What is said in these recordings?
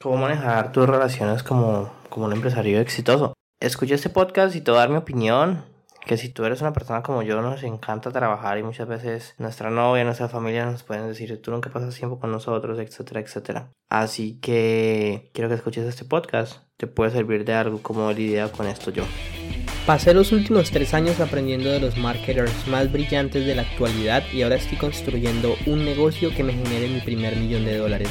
cómo manejar tus relaciones como, como un empresario exitoso. Escucha este podcast y te voy a dar mi opinión. Que si tú eres una persona como yo, nos encanta trabajar y muchas veces nuestra novia, nuestra familia nos pueden decir, tú nunca pasas tiempo con nosotros, etcétera, etcétera. Así que quiero que escuches este podcast. Te puede servir de algo como lidiar con esto yo. Pasé los últimos tres años aprendiendo de los marketers más brillantes de la actualidad y ahora estoy construyendo un negocio que me genere mi primer millón de dólares.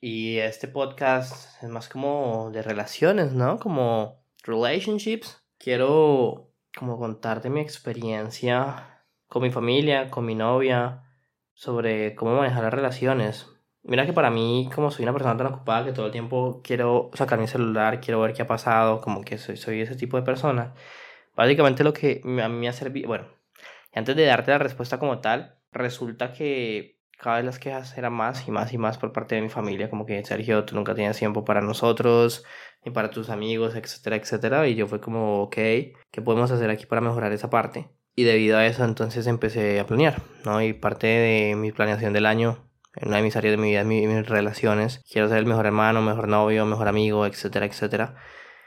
Y este podcast es más como de relaciones, ¿no? Como relationships. Quiero como contarte mi experiencia con mi familia, con mi novia, sobre cómo manejar las relaciones. Mira que para mí, como soy una persona tan ocupada que todo el tiempo quiero sacar mi celular, quiero ver qué ha pasado, como que soy, soy ese tipo de persona. Básicamente lo que a mí me ha servido, bueno, antes de darte la respuesta como tal, resulta que cada vez las quejas eran más y más y más por parte de mi familia, como que Sergio, tú nunca tienes tiempo para nosotros, ni para tus amigos, etcétera, etcétera. Y yo fue como, ok, ¿qué podemos hacer aquí para mejorar esa parte? Y debido a eso entonces empecé a planear, ¿no? Y parte de mi planeación del año, en una de mis áreas de mi vida, mis relaciones, quiero ser el mejor hermano, mejor novio, mejor amigo, etcétera, etcétera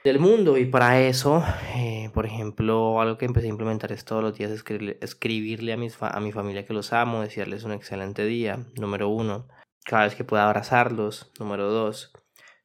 del mundo. Y para eso, eh, por ejemplo, algo que empecé a implementar es todos los días escribirle, escribirle a, mis a mi familia que los amo, decirles un excelente día, número uno, cada vez que pueda abrazarlos, número dos,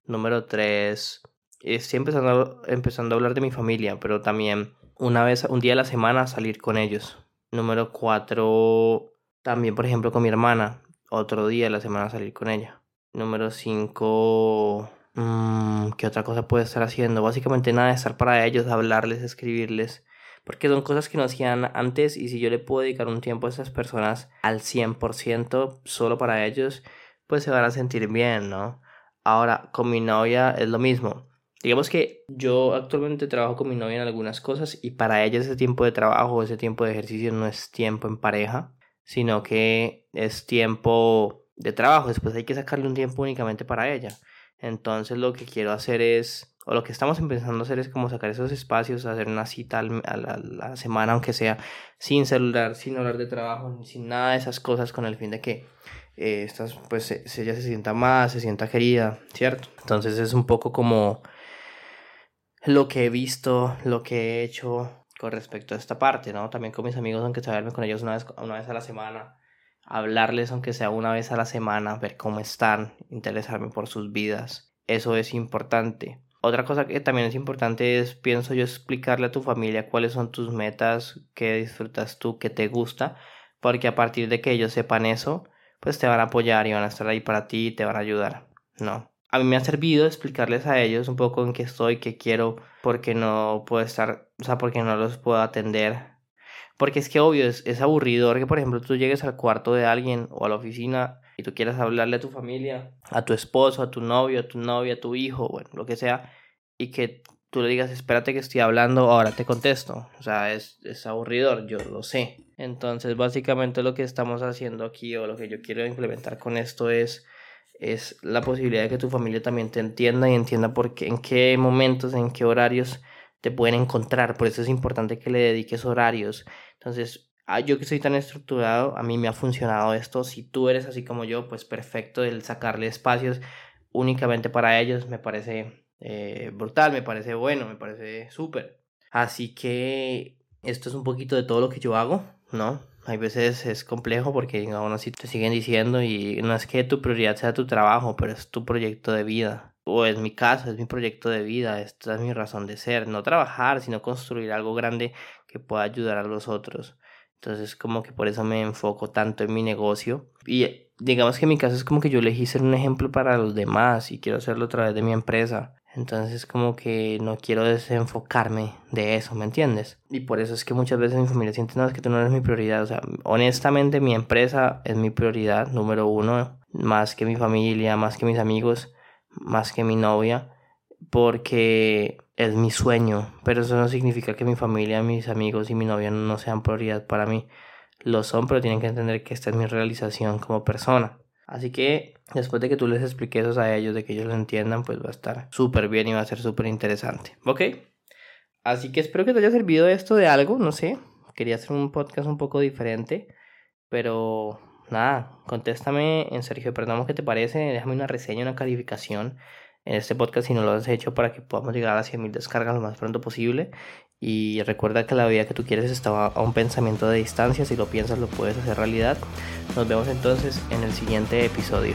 número tres, estoy empezando, empezando a hablar de mi familia, pero también una vez, un día a la semana salir con ellos, número cuatro, también por ejemplo con mi hermana, otro día a la semana salir con ella, número cinco Mm, ¿Qué otra cosa puede estar haciendo? Básicamente nada de estar para ellos, hablarles, escribirles. Porque son cosas que no hacían antes y si yo le puedo dedicar un tiempo a esas personas al 100% solo para ellos, pues se van a sentir bien, ¿no? Ahora, con mi novia es lo mismo. Digamos que yo actualmente trabajo con mi novia en algunas cosas y para ella ese tiempo de trabajo, ese tiempo de ejercicio no es tiempo en pareja, sino que es tiempo de trabajo. Después hay que sacarle un tiempo únicamente para ella. Entonces lo que quiero hacer es, o lo que estamos empezando a hacer es como sacar esos espacios, hacer una cita a la, semana, aunque sea sin celular, sin hablar de trabajo, sin nada de esas cosas, con el fin de que eh, pues ella se sienta más, se sienta querida, ¿cierto? Entonces es un poco como lo que he visto, lo que he hecho con respecto a esta parte, ¿no? También con mis amigos, aunque sea verme con ellos una vez, una vez a la semana hablarles aunque sea una vez a la semana, ver cómo están, interesarme por sus vidas. Eso es importante. Otra cosa que también es importante es, pienso yo, explicarle a tu familia cuáles son tus metas, qué disfrutas tú, qué te gusta, porque a partir de que ellos sepan eso, pues te van a apoyar y van a estar ahí para ti y te van a ayudar. No. A mí me ha servido explicarles a ellos un poco en qué estoy, qué quiero, porque no puedo estar, o sea, porque no los puedo atender porque es que obvio, es, es aburridor que por ejemplo tú llegues al cuarto de alguien o a la oficina y tú quieras hablarle a tu familia, a tu esposo, a tu novio, a tu novia, a tu hijo, bueno, lo que sea, y que tú le digas, espérate que estoy hablando, ahora te contesto. O sea, es, es aburridor, yo lo sé. Entonces, básicamente lo que estamos haciendo aquí o lo que yo quiero implementar con esto es es la posibilidad de que tu familia también te entienda y entienda por qué, en qué momentos, en qué horarios te pueden encontrar. Por eso es importante que le dediques horarios, entonces, ah, yo que soy tan estructurado, a mí me ha funcionado esto. Si tú eres así como yo, pues perfecto el sacarle espacios únicamente para ellos me parece eh, brutal, me parece bueno, me parece súper. Así que esto es un poquito de todo lo que yo hago, ¿no? Hay veces es complejo porque aún así te siguen diciendo y no es que tu prioridad sea tu trabajo, pero es tu proyecto de vida. O es mi caso, es mi proyecto de vida, esta es mi razón de ser. No trabajar, sino construir algo grande que pueda ayudar a los otros. Entonces como que por eso me enfoco tanto en mi negocio. Y digamos que en mi caso es como que yo elegí ser un ejemplo para los demás y quiero hacerlo a través de mi empresa. Entonces como que no quiero desenfocarme de eso, ¿me entiendes? Y por eso es que muchas veces mi familia siente, no, es que tú no eres mi prioridad. O sea, honestamente mi empresa es mi prioridad número uno, más que mi familia, más que mis amigos, más que mi novia. porque es mi sueño, pero eso no significa que mi familia, mis amigos y mi novia no sean prioridad para mí. Lo son, pero tienen que entender que esta es mi realización como persona. Así que después de que tú les expliques eso a ellos, de que ellos lo entiendan, pues va a estar súper bien y va a ser súper interesante. ¿Ok? Así que espero que te haya servido esto de algo, no sé. Quería hacer un podcast un poco diferente, pero nada, contéstame en Sergio Perdón, ¿qué te parece? Déjame una reseña, una calificación en este podcast si no lo has hecho para que podamos llegar a 100.000 descargas lo más pronto posible. Y recuerda que la vida que tú quieres está a un pensamiento de distancia. Si lo piensas, lo puedes hacer realidad. Nos vemos entonces en el siguiente episodio.